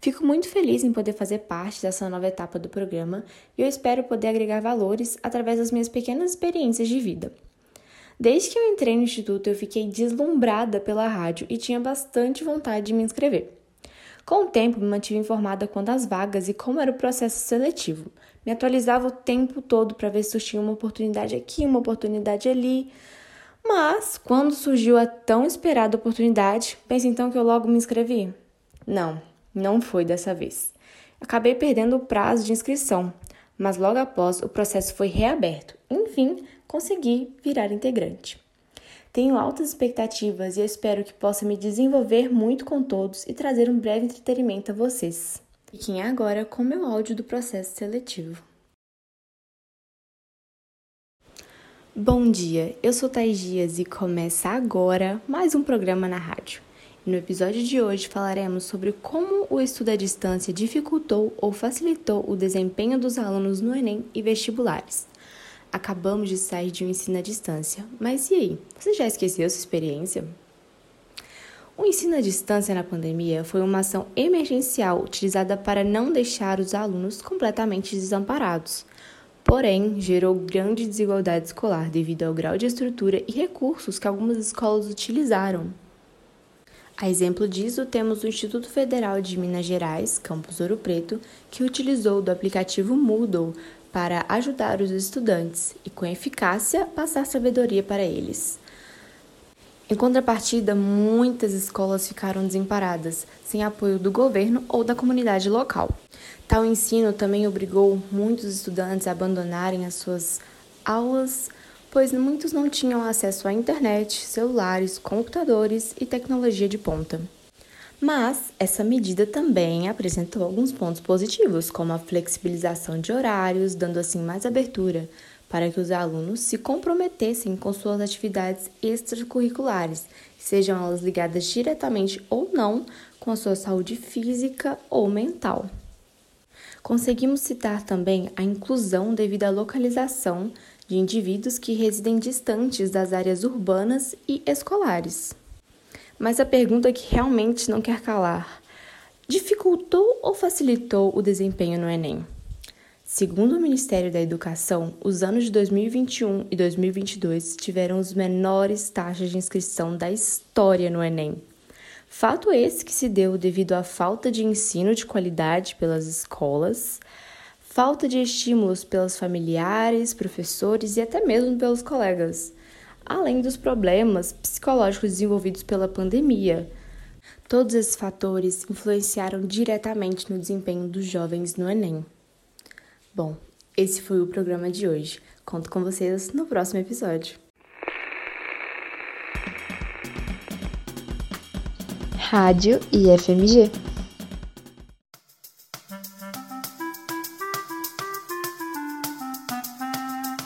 Fico muito feliz em poder fazer parte dessa nova etapa do programa e eu espero poder agregar valores através das minhas pequenas experiências de vida. Desde que eu entrei no instituto, eu fiquei deslumbrada pela rádio e tinha bastante vontade de me inscrever. Com o tempo, me mantive informada quanto às vagas e como era o processo seletivo. Me atualizava o tempo todo para ver se tinha uma oportunidade aqui, uma oportunidade ali. Mas, quando surgiu a tão esperada oportunidade, pense então que eu logo me inscrevi? Não, não foi dessa vez. Acabei perdendo o prazo de inscrição, mas logo após o processo foi reaberto. Enfim, consegui virar integrante. Tenho altas expectativas e espero que possa me desenvolver muito com todos e trazer um breve entretenimento a vocês. Fiquem agora com meu áudio do processo seletivo. Bom dia, eu sou Thais Dias e começa agora mais um programa na rádio. No episódio de hoje falaremos sobre como o estudo à distância dificultou ou facilitou o desempenho dos alunos no Enem e vestibulares. Acabamos de sair de um ensino à distância, mas e aí? Você já esqueceu sua experiência? O ensino à distância na pandemia foi uma ação emergencial utilizada para não deixar os alunos completamente desamparados. Porém, gerou grande desigualdade escolar devido ao grau de estrutura e recursos que algumas escolas utilizaram. A exemplo disso, temos o Instituto Federal de Minas Gerais, campus Ouro Preto, que utilizou do aplicativo Moodle para ajudar os estudantes e, com eficácia, passar sabedoria para eles. Em contrapartida, muitas escolas ficaram desamparadas, sem apoio do governo ou da comunidade local. Tal ensino também obrigou muitos estudantes a abandonarem as suas aulas, pois muitos não tinham acesso à internet, celulares, computadores e tecnologia de ponta. Mas essa medida também apresentou alguns pontos positivos, como a flexibilização de horários, dando assim mais abertura para que os alunos se comprometessem com suas atividades extracurriculares, sejam elas ligadas diretamente ou não com a sua saúde física ou mental. Conseguimos citar também a inclusão devido à localização de indivíduos que residem distantes das áreas urbanas e escolares. Mas a pergunta que realmente não quer calar: dificultou ou facilitou o desempenho no Enem? Segundo o Ministério da Educação, os anos de 2021 e 2022 tiveram os menores taxas de inscrição da história no Enem. Fato esse que se deu devido à falta de ensino de qualidade pelas escolas, falta de estímulos pelos familiares, professores e até mesmo pelos colegas, além dos problemas psicológicos desenvolvidos pela pandemia. Todos esses fatores influenciaram diretamente no desempenho dos jovens no Enem. Bom, esse foi o programa de hoje. Conto com vocês no próximo episódio. Rádio IFMG.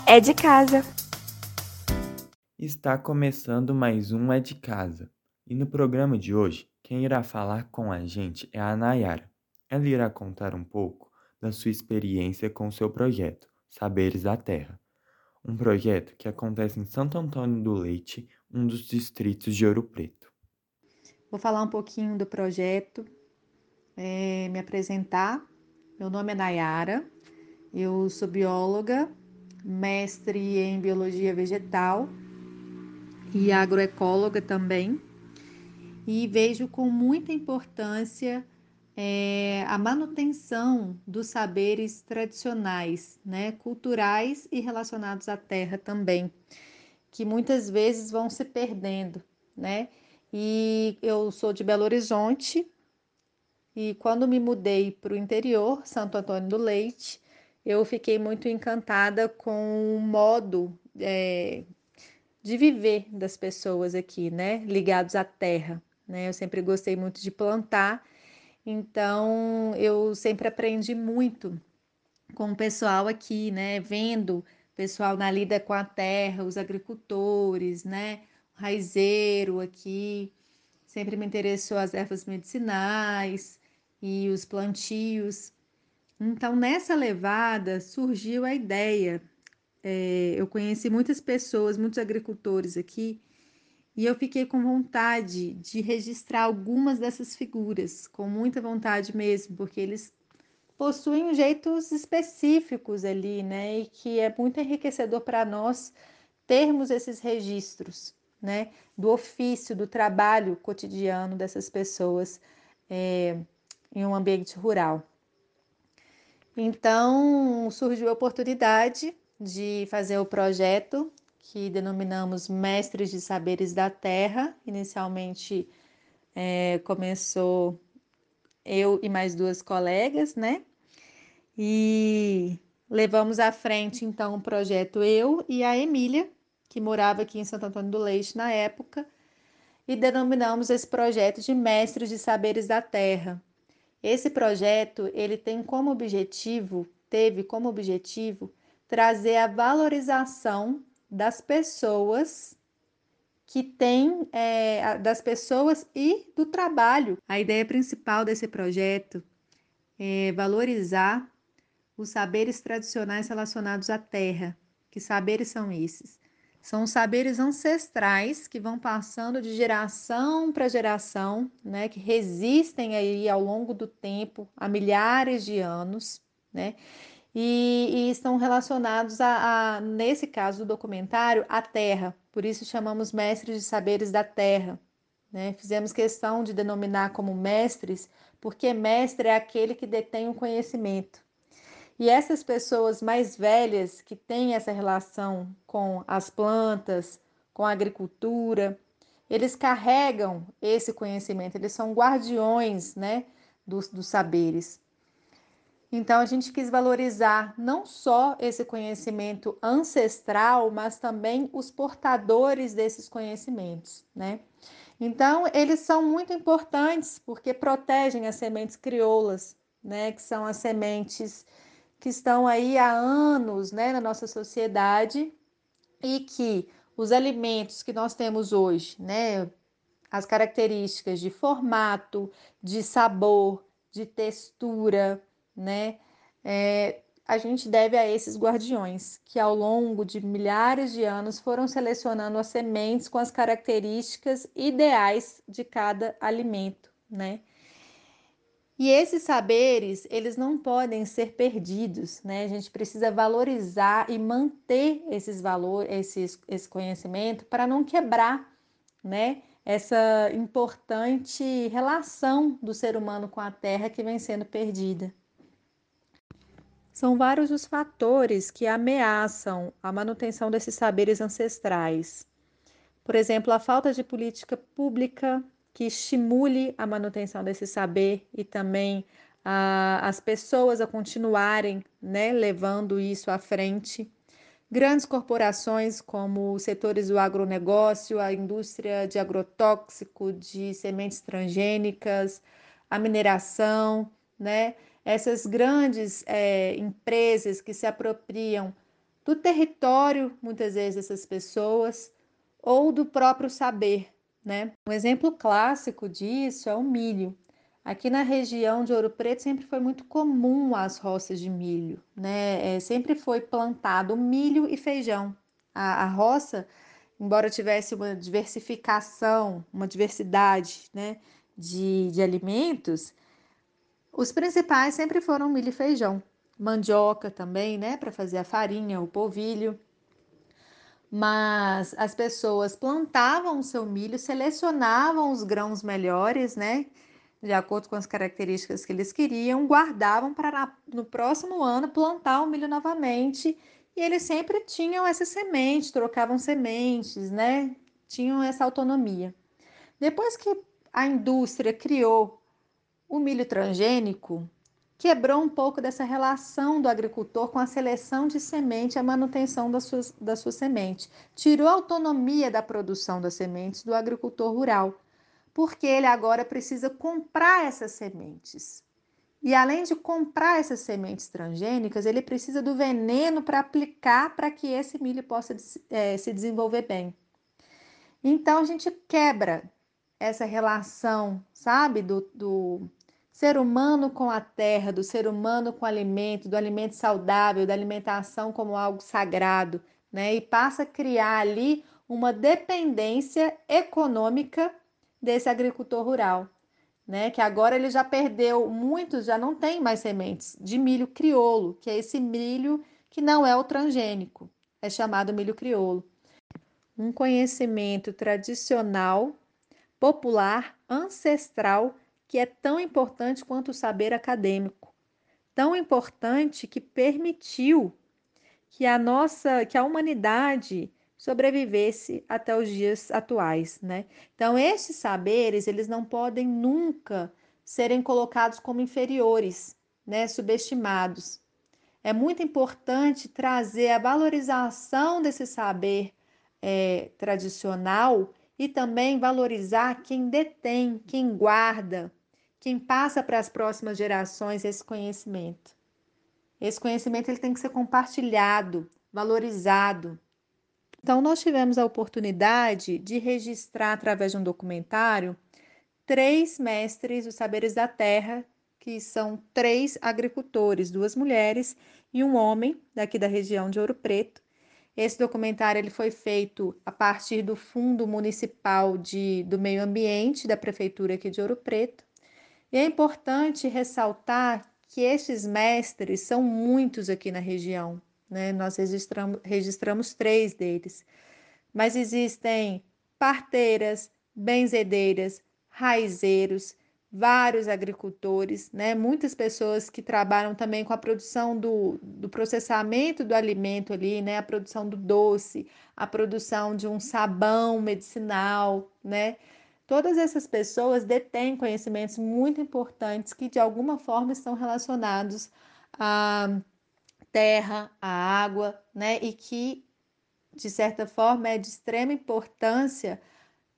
É de casa. Está começando mais um É de Casa. E no programa de hoje, quem irá falar com a gente é a Nayara. Ela irá contar um pouco da sua experiência com seu projeto, Saberes da Terra. Um projeto que acontece em Santo Antônio do Leite, um dos distritos de Ouro Preto. Vou falar um pouquinho do projeto, é, me apresentar. Meu nome é Nayara, eu sou bióloga, mestre em biologia vegetal e agroecóloga também, e vejo com muita importância é, a manutenção dos saberes tradicionais, né, culturais e relacionados à terra também, que muitas vezes vão se perdendo, né? E eu sou de Belo Horizonte e quando me mudei para o interior, Santo Antônio do Leite, eu fiquei muito encantada com o modo é, de viver das pessoas aqui, né? Ligados à terra, né? Eu sempre gostei muito de plantar, então eu sempre aprendi muito com o pessoal aqui, né? Vendo o pessoal na lida com a terra, os agricultores, né? O raizeiro aqui, sempre me interessou as ervas medicinais e os plantios. Então, nessa levada surgiu a ideia. É, eu conheci muitas pessoas, muitos agricultores aqui, e eu fiquei com vontade de registrar algumas dessas figuras, com muita vontade mesmo, porque eles possuem jeitos específicos ali, né? E que é muito enriquecedor para nós termos esses registros, né? Do ofício, do trabalho cotidiano dessas pessoas é, em um ambiente rural. Então surgiu a oportunidade de fazer o projeto que denominamos Mestres de Saberes da Terra. Inicialmente é, começou eu e mais duas colegas, né? E levamos à frente então o projeto eu e a Emília, que morava aqui em Santo Antônio do Leite na época, e denominamos esse projeto de Mestres de Saberes da Terra. Esse projeto, ele tem como objetivo, teve como objetivo trazer a valorização das pessoas que têm, é, das pessoas e do trabalho. A ideia principal desse projeto é valorizar os saberes tradicionais relacionados à terra. Que saberes são esses? São saberes ancestrais que vão passando de geração para geração, né, que resistem aí ao longo do tempo, há milhares de anos, né, e, e estão relacionados a, a, nesse caso do documentário, à terra. Por isso chamamos mestres de saberes da terra. Né? Fizemos questão de denominar como mestres, porque mestre é aquele que detém o conhecimento. E essas pessoas mais velhas que têm essa relação com as plantas, com a agricultura, eles carregam esse conhecimento, eles são guardiões né, dos, dos saberes. Então a gente quis valorizar não só esse conhecimento ancestral, mas também os portadores desses conhecimentos, né? Então eles são muito importantes porque protegem as sementes crioulas, né? Que são as sementes que estão aí há anos né, na nossa sociedade e que os alimentos que nós temos hoje, né, as características de formato, de sabor, de textura, né, é, a gente deve a esses guardiões que ao longo de milhares de anos foram selecionando as sementes com as características ideais de cada alimento, né? E esses saberes, eles não podem ser perdidos, né? A gente precisa valorizar e manter esses valores, esses, esse conhecimento para não quebrar, né? Essa importante relação do ser humano com a terra que vem sendo perdida. São vários os fatores que ameaçam a manutenção desses saberes ancestrais. Por exemplo, a falta de política pública que estimule a manutenção desse saber e também a, as pessoas a continuarem né, levando isso à frente. Grandes corporações como os setores do agronegócio, a indústria de agrotóxico, de sementes transgênicas, a mineração, né? Essas grandes é, empresas que se apropriam do território, muitas vezes, dessas pessoas, ou do próprio saber, né? Um exemplo clássico disso é o milho. Aqui na região de Ouro Preto sempre foi muito comum as roças de milho, né? É, sempre foi plantado milho e feijão. A, a roça embora tivesse uma diversificação, uma diversidade né, de, de alimentos, os principais sempre foram milho e feijão. Mandioca também, né, para fazer a farinha, o polvilho. Mas as pessoas plantavam o seu milho, selecionavam os grãos melhores, né, de acordo com as características que eles queriam, guardavam para no próximo ano plantar o milho novamente. E eles sempre tinham essa semente, trocavam sementes, né? Tinham essa autonomia. Depois que a indústria criou o milho transgênico, quebrou um pouco dessa relação do agricultor com a seleção de semente e a manutenção da sua, da sua semente. Tirou a autonomia da produção das sementes do agricultor rural porque ele agora precisa comprar essas sementes. E além de comprar essas sementes transgênicas, ele precisa do veneno para aplicar para que esse milho possa é, se desenvolver bem. Então a gente quebra essa relação, sabe, do, do ser humano com a terra, do ser humano com o alimento, do alimento saudável, da alimentação como algo sagrado, né? E passa a criar ali uma dependência econômica desse agricultor rural, né? Que agora ele já perdeu, muitos já não tem mais sementes de milho crioulo, que é esse milho que não é o transgênico, é chamado milho crioulo. Um conhecimento tradicional, popular, ancestral, que é tão importante quanto o saber acadêmico. Tão importante que permitiu que a nossa, que a humanidade sobrevivesse até os dias atuais, né? Então, esses saberes, eles não podem nunca serem colocados como inferiores, né, subestimados. É muito importante trazer a valorização desse saber é, tradicional e também valorizar quem detém, quem guarda, quem passa para as próximas gerações esse conhecimento. Esse conhecimento ele tem que ser compartilhado, valorizado. Então, nós tivemos a oportunidade de registrar, através de um documentário, três mestres dos saberes da terra, que são três agricultores, duas mulheres e um homem daqui da região de Ouro Preto. Esse documentário ele foi feito a partir do Fundo Municipal de, do Meio Ambiente da Prefeitura aqui de Ouro Preto. E é importante ressaltar que estes mestres são muitos aqui na região né? Nós registramos, registramos três deles. Mas existem parteiras, benzedeiras, raizeiros, vários agricultores, né? muitas pessoas que trabalham também com a produção do, do processamento do alimento ali, né? a produção do doce, a produção de um sabão medicinal, né? Todas essas pessoas detêm conhecimentos muito importantes que de alguma forma estão relacionados a terra, a água, né? E que, de certa forma, é de extrema importância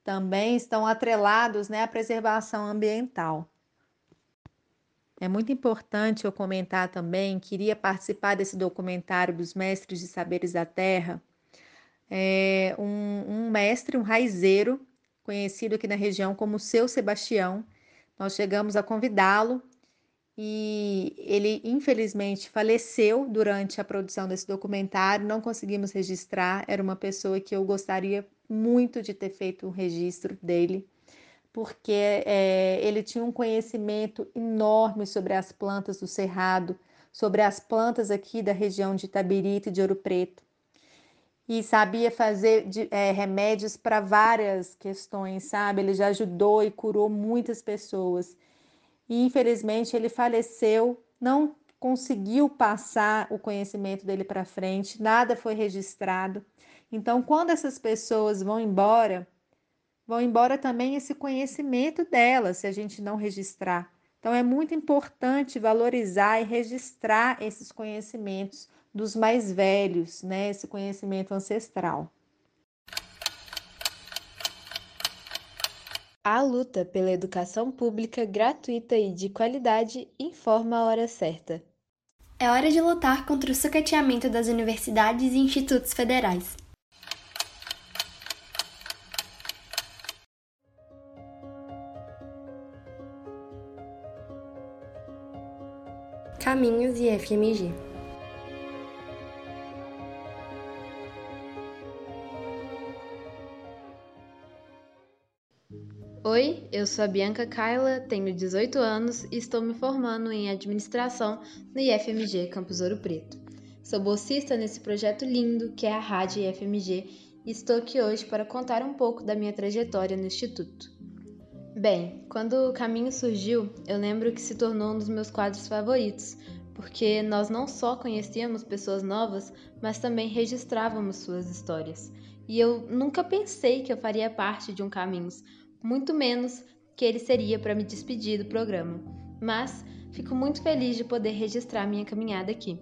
também estão atrelados né, à preservação ambiental. É muito importante eu comentar também, queria participar desse documentário dos Mestres de Saberes da Terra, é um, um mestre, um raizeiro, conhecido aqui na região como Seu Sebastião. Nós chegamos a convidá-lo e ele infelizmente faleceu durante a produção desse documentário, não conseguimos registrar. Era uma pessoa que eu gostaria muito de ter feito um registro dele, porque é, ele tinha um conhecimento enorme sobre as plantas do Cerrado, sobre as plantas aqui da região de Itabirito e de Ouro Preto. E sabia fazer de, é, remédios para várias questões, sabe? Ele já ajudou e curou muitas pessoas e infelizmente ele faleceu, não conseguiu passar o conhecimento dele para frente, nada foi registrado. Então, quando essas pessoas vão embora, vão embora também esse conhecimento delas, se a gente não registrar. Então, é muito importante valorizar e registrar esses conhecimentos dos mais velhos, né? Esse conhecimento ancestral. A luta pela educação pública gratuita e de qualidade informa a hora certa. É hora de lutar contra o sucateamento das universidades e institutos federais. Caminhos e FMG. Oi, eu sou a Bianca Kaila, tenho 18 anos e estou me formando em administração no IFMG Campus Ouro Preto. Sou bolsista nesse projeto lindo que é a Rádio IFMG e estou aqui hoje para contar um pouco da minha trajetória no Instituto. Bem, quando o caminho surgiu, eu lembro que se tornou um dos meus quadros favoritos, porque nós não só conhecíamos pessoas novas, mas também registrávamos suas histórias. E eu nunca pensei que eu faria parte de um Caminhos, muito menos que ele seria para me despedir do programa. Mas fico muito feliz de poder registrar minha caminhada aqui.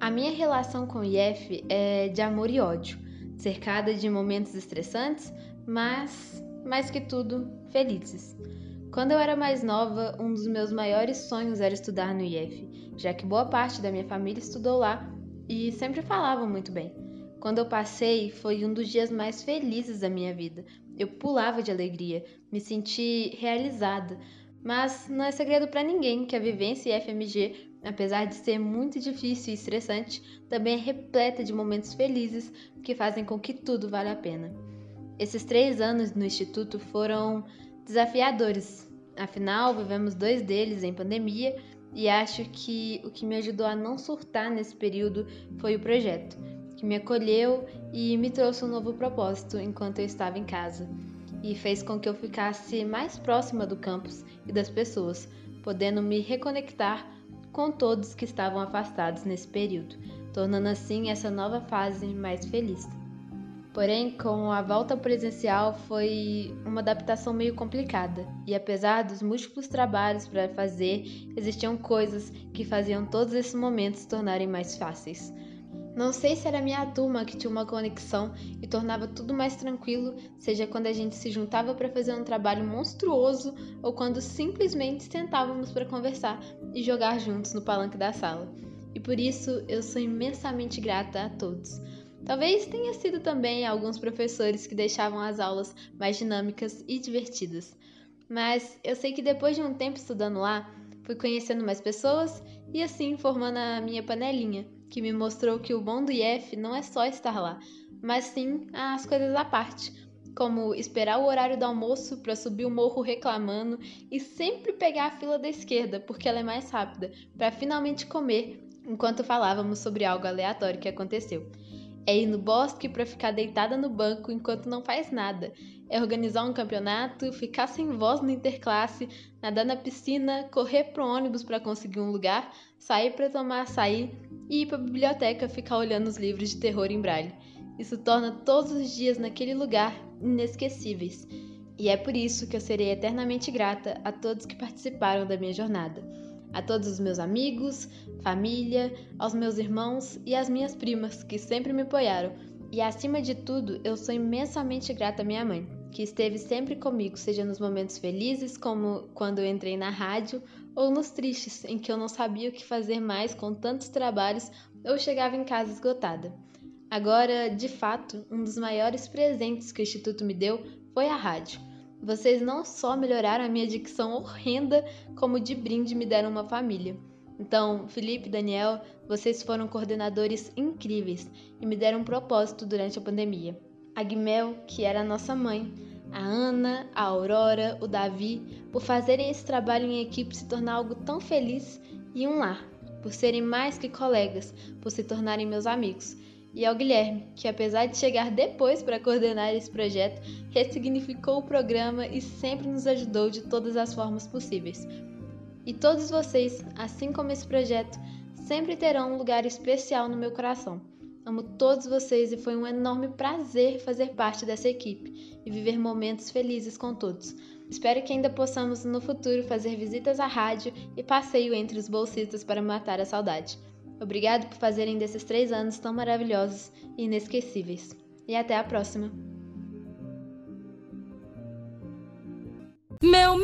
A minha relação com o IF é de amor e ódio, cercada de momentos estressantes, mas, mais que tudo, felizes. Quando eu era mais nova, um dos meus maiores sonhos era estudar no IF, já que boa parte da minha família estudou lá e sempre falavam muito bem. Quando eu passei, foi um dos dias mais felizes da minha vida. Eu pulava de alegria, me senti realizada. Mas não é segredo para ninguém que a vivência em FMG, apesar de ser muito difícil e estressante, também é repleta de momentos felizes que fazem com que tudo valha a pena. Esses três anos no Instituto foram desafiadores, afinal, vivemos dois deles em pandemia e acho que o que me ajudou a não surtar nesse período foi o projeto que me acolheu e me trouxe um novo propósito enquanto eu estava em casa, e fez com que eu ficasse mais próxima do campus e das pessoas, podendo me reconectar com todos que estavam afastados nesse período, tornando assim essa nova fase mais feliz. Porém, com a volta presencial foi uma adaptação meio complicada, e apesar dos múltiplos trabalhos para fazer, existiam coisas que faziam todos esses momentos se tornarem mais fáceis. Não sei se era minha turma que tinha uma conexão e tornava tudo mais tranquilo, seja quando a gente se juntava para fazer um trabalho monstruoso ou quando simplesmente sentávamos para conversar e jogar juntos no palanque da sala. E por isso eu sou imensamente grata a todos. Talvez tenha sido também alguns professores que deixavam as aulas mais dinâmicas e divertidas. Mas eu sei que depois de um tempo estudando lá, fui conhecendo mais pessoas e assim formando a minha panelinha que me mostrou que o bom do IF não é só estar lá, mas sim as coisas à parte, como esperar o horário do almoço para subir o morro reclamando e sempre pegar a fila da esquerda, porque ela é mais rápida, para finalmente comer enquanto falávamos sobre algo aleatório que aconteceu. É ir no bosque para ficar deitada no banco enquanto não faz nada. É organizar um campeonato, ficar sem voz no interclasse, nadar na piscina, correr pro ônibus para conseguir um lugar, sair para tomar açaí e ir para a biblioteca ficar olhando os livros de terror em braille. Isso torna todos os dias naquele lugar inesquecíveis. E é por isso que eu serei eternamente grata a todos que participaram da minha jornada a todos os meus amigos, família, aos meus irmãos e às minhas primas que sempre me apoiaram. E acima de tudo, eu sou imensamente grata à minha mãe, que esteve sempre comigo, seja nos momentos felizes, como quando eu entrei na rádio, ou nos tristes, em que eu não sabia o que fazer mais com tantos trabalhos ou chegava em casa esgotada. Agora, de fato, um dos maiores presentes que o Instituto me deu foi a rádio. Vocês não só melhoraram a minha dicção horrenda, como de brinde me deram uma família. Então, Felipe e Daniel, vocês foram coordenadores incríveis e me deram um propósito durante a pandemia. A Guimel, que era nossa mãe, a Ana, a Aurora, o Davi, por fazerem esse trabalho em equipe se tornar algo tão feliz e um lar, por serem mais que colegas, por se tornarem meus amigos e ao Guilherme, que apesar de chegar depois para coordenar esse projeto, ressignificou o programa e sempre nos ajudou de todas as formas possíveis. E todos vocês, assim como esse projeto, sempre terão um lugar especial no meu coração. Amo todos vocês e foi um enorme prazer fazer parte dessa equipe e viver momentos felizes com todos. Espero que ainda possamos no futuro fazer visitas à rádio e passeio entre os bolsistas para matar a saudade. Obrigado por fazerem desses três anos tão maravilhosos e inesquecíveis. E até a próxima! Meu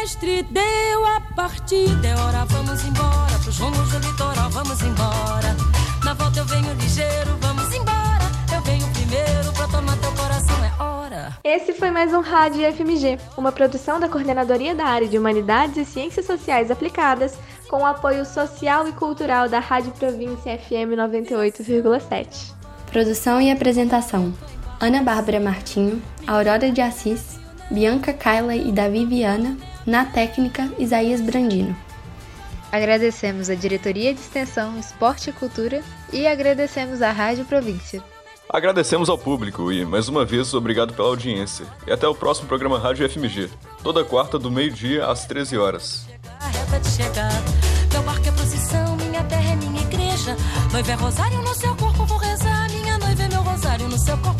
mestre deu a partida, é hora, vamos embora. Pros rumos do litoral, vamos embora. Na volta eu venho ligeiro, vamos embora. Eu venho primeiro pra tomar teu coração, é hora. Esse foi mais um Rádio FMG, uma produção da Coordenadoria da Área de Humanidades e Ciências Sociais Aplicadas com o apoio social e cultural da Rádio Província FM 98,7. Produção e apresentação: Ana Bárbara Martinho, Aurora de Assis, Bianca Kaila e Davi Viana. Na técnica, Isaías Brandino. Agradecemos a Diretoria de Extensão, Esporte e Cultura e agradecemos à Rádio Província. Agradecemos ao público e, mais uma vez, obrigado pela audiência. E até o próximo programa Rádio FMG, toda quarta do meio-dia às 13 horas. Meu barco é procissão, minha terra é minha igreja. Noiva é rosário no seu corpo, vou rezar. Minha noiva é meu rosário, no seu corpo.